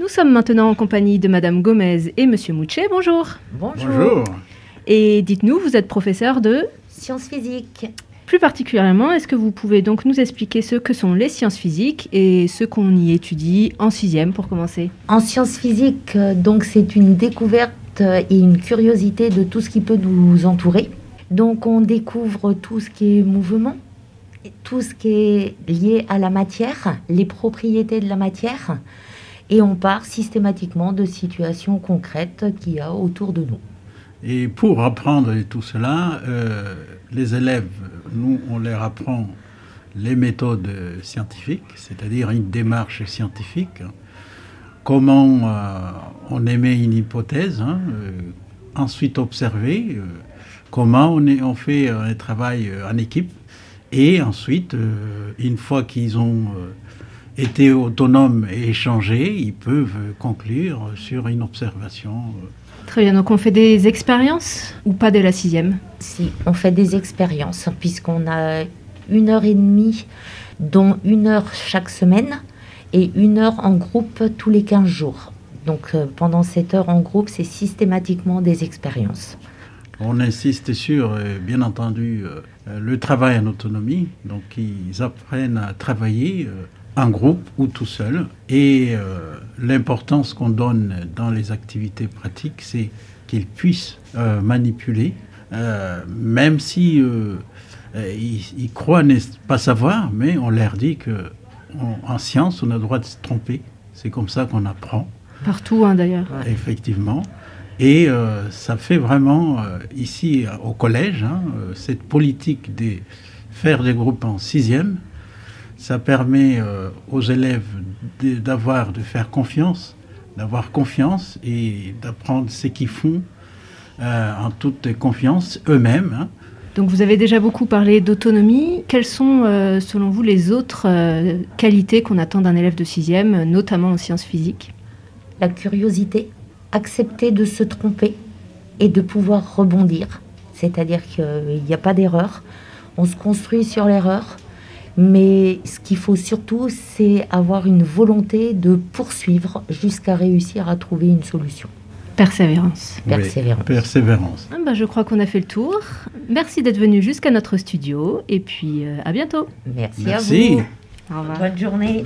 Nous sommes maintenant en compagnie de Madame Gomez et Monsieur Mouchet. Bonjour. Bonjour. Et dites-nous, vous êtes professeur de Sciences physiques. Plus particulièrement, est-ce que vous pouvez donc nous expliquer ce que sont les sciences physiques et ce qu'on y étudie en sixième pour commencer? En sciences physiques, euh, donc c'est une découverte euh, et une curiosité de tout ce qui peut nous entourer. Donc on découvre tout ce qui est mouvement, tout ce qui est lié à la matière, les propriétés de la matière, et on part systématiquement de situations concrètes qu'il y a autour de nous. Et pour apprendre tout cela, euh, les élèves, nous, on leur apprend les méthodes scientifiques, c'est-à-dire une démarche scientifique, comment euh, on émet une hypothèse, hein, euh, ensuite observer comment on, est, on fait un travail en équipe, et ensuite, une fois qu'ils ont été autonomes et échangés, ils peuvent conclure sur une observation. Très bien, donc on fait des expériences ou pas dès la sixième? Si, on fait des expériences, puisqu'on a une heure et demie, dont une heure chaque semaine, et une heure en groupe tous les 15 jours. Donc euh, pendant cette heure en groupe, c'est systématiquement des expériences. On insiste sur, euh, bien entendu, euh, le travail en autonomie. Donc ils apprennent à travailler en groupe ou tout seul. Et euh, l'importance qu'on donne dans les activités pratiques, c'est qu'ils puissent euh, manipuler, euh, même si ils, croient pas savoir, mais on leur dit que en science, on a le droit de se tromper. C'est comme ça qu'on apprend. Partout, hein, d'ailleurs. Effectivement. Et ça fait vraiment, ici au collège, hein, cette politique de faire des groupes en sixième, ça permet euh, aux élèves d'avoir, de, faire confiance, d'avoir confiance et d'apprendre ce qu'ils font euh, en toute confiance eux-mêmes. Hein. Donc vous avez déjà beaucoup parlé d'autonomie. Quelles sont, euh, selon vous, les autres qualités qu'on attend d'un élève de sixième, notamment en sciences physiques? La curiosité, accepter de se tromper et de pouvoir rebondir. C'est-à-dire qu'il n'y a pas d'erreur. On se construit sur l'erreur mais ce qu'il faut surtout, c'est avoir une volonté de poursuivre jusqu'à réussir à trouver une solution. Persévérance. Persévérance. Persévérance. Ah bah, je crois qu'on a fait le tour. Merci d'être venu jusqu'à notre studio et puis euh, à bientôt. Merci, Merci. à vous. Au revoir. Bonne journée.